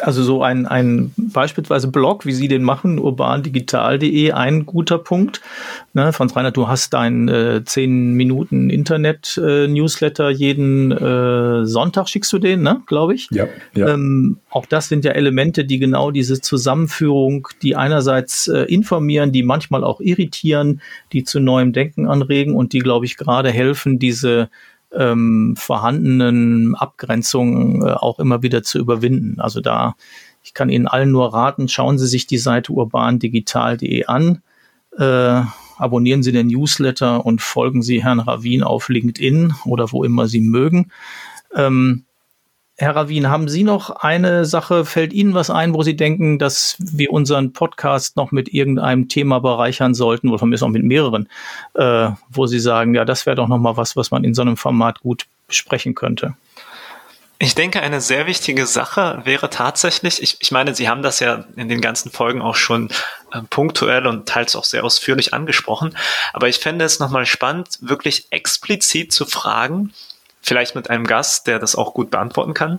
also so ein, ein beispielsweise Blog, wie Sie den machen, urbandigital.de, ein guter Punkt. Ne, Franz Reinhardt, du hast dein äh, 10 Minuten Internet-Newsletter äh, jeden äh, Sonntag, schickst du den, ne, glaube ich. Ja. ja. Ähm, auch das sind ja Elemente, die genau diese Zusammenführung, die einerseits äh, informieren, die manchmal auch irritieren, die zu neuem Denken anregen und die, glaube ich, gerade helfen, diese ähm, vorhandenen Abgrenzungen äh, auch immer wieder zu überwinden. Also da, ich kann Ihnen allen nur raten, schauen Sie sich die Seite urbandigital.de an, äh, abonnieren Sie den Newsletter und folgen Sie Herrn Ravin auf LinkedIn oder wo immer Sie mögen. Ähm, Herr Ravin, haben Sie noch eine Sache, fällt Ihnen was ein, wo Sie denken, dass wir unseren Podcast noch mit irgendeinem Thema bereichern sollten oder von mir auch mit mehreren, äh, wo Sie sagen, ja, das wäre doch noch mal was, was man in so einem Format gut besprechen könnte? Ich denke, eine sehr wichtige Sache wäre tatsächlich, ich, ich meine, Sie haben das ja in den ganzen Folgen auch schon äh, punktuell und teils auch sehr ausführlich angesprochen, aber ich fände es nochmal spannend, wirklich explizit zu fragen, vielleicht mit einem Gast, der das auch gut beantworten kann.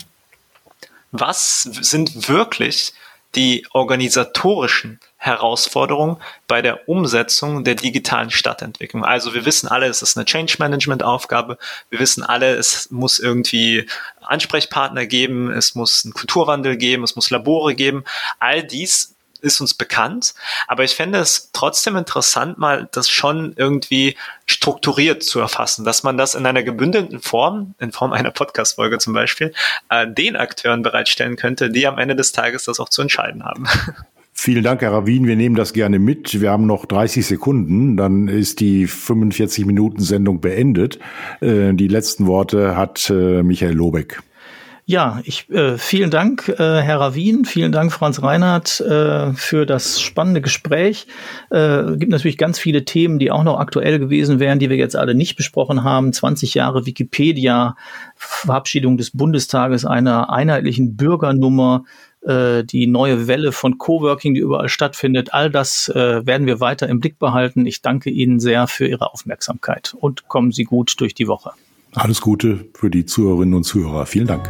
Was sind wirklich die organisatorischen Herausforderungen bei der Umsetzung der digitalen Stadtentwicklung. Also wir wissen alle, es ist eine Change Management Aufgabe. Wir wissen alle, es muss irgendwie Ansprechpartner geben, es muss einen Kulturwandel geben, es muss Labore geben. All dies ist uns bekannt, aber ich fände es trotzdem interessant, mal das schon irgendwie strukturiert zu erfassen, dass man das in einer gebündelten Form, in Form einer Podcast-Folge zum Beispiel, äh, den Akteuren bereitstellen könnte, die am Ende des Tages das auch zu entscheiden haben. Vielen Dank, Herr Ravin. Wir nehmen das gerne mit. Wir haben noch 30 Sekunden. Dann ist die 45 Minuten Sendung beendet. Äh, die letzten Worte hat äh, Michael Lobeck. Ja, ich äh, vielen Dank, äh, Herr Ravin, vielen Dank, Franz Reinhardt, äh, für das spannende Gespräch. Äh, gibt natürlich ganz viele Themen, die auch noch aktuell gewesen wären, die wir jetzt alle nicht besprochen haben. 20 Jahre Wikipedia, Verabschiedung des Bundestages einer einheitlichen Bürgernummer, äh, die neue Welle von Coworking, die überall stattfindet. All das äh, werden wir weiter im Blick behalten. Ich danke Ihnen sehr für Ihre Aufmerksamkeit und kommen Sie gut durch die Woche. Alles Gute für die Zuhörerinnen und Zuhörer. Vielen Dank.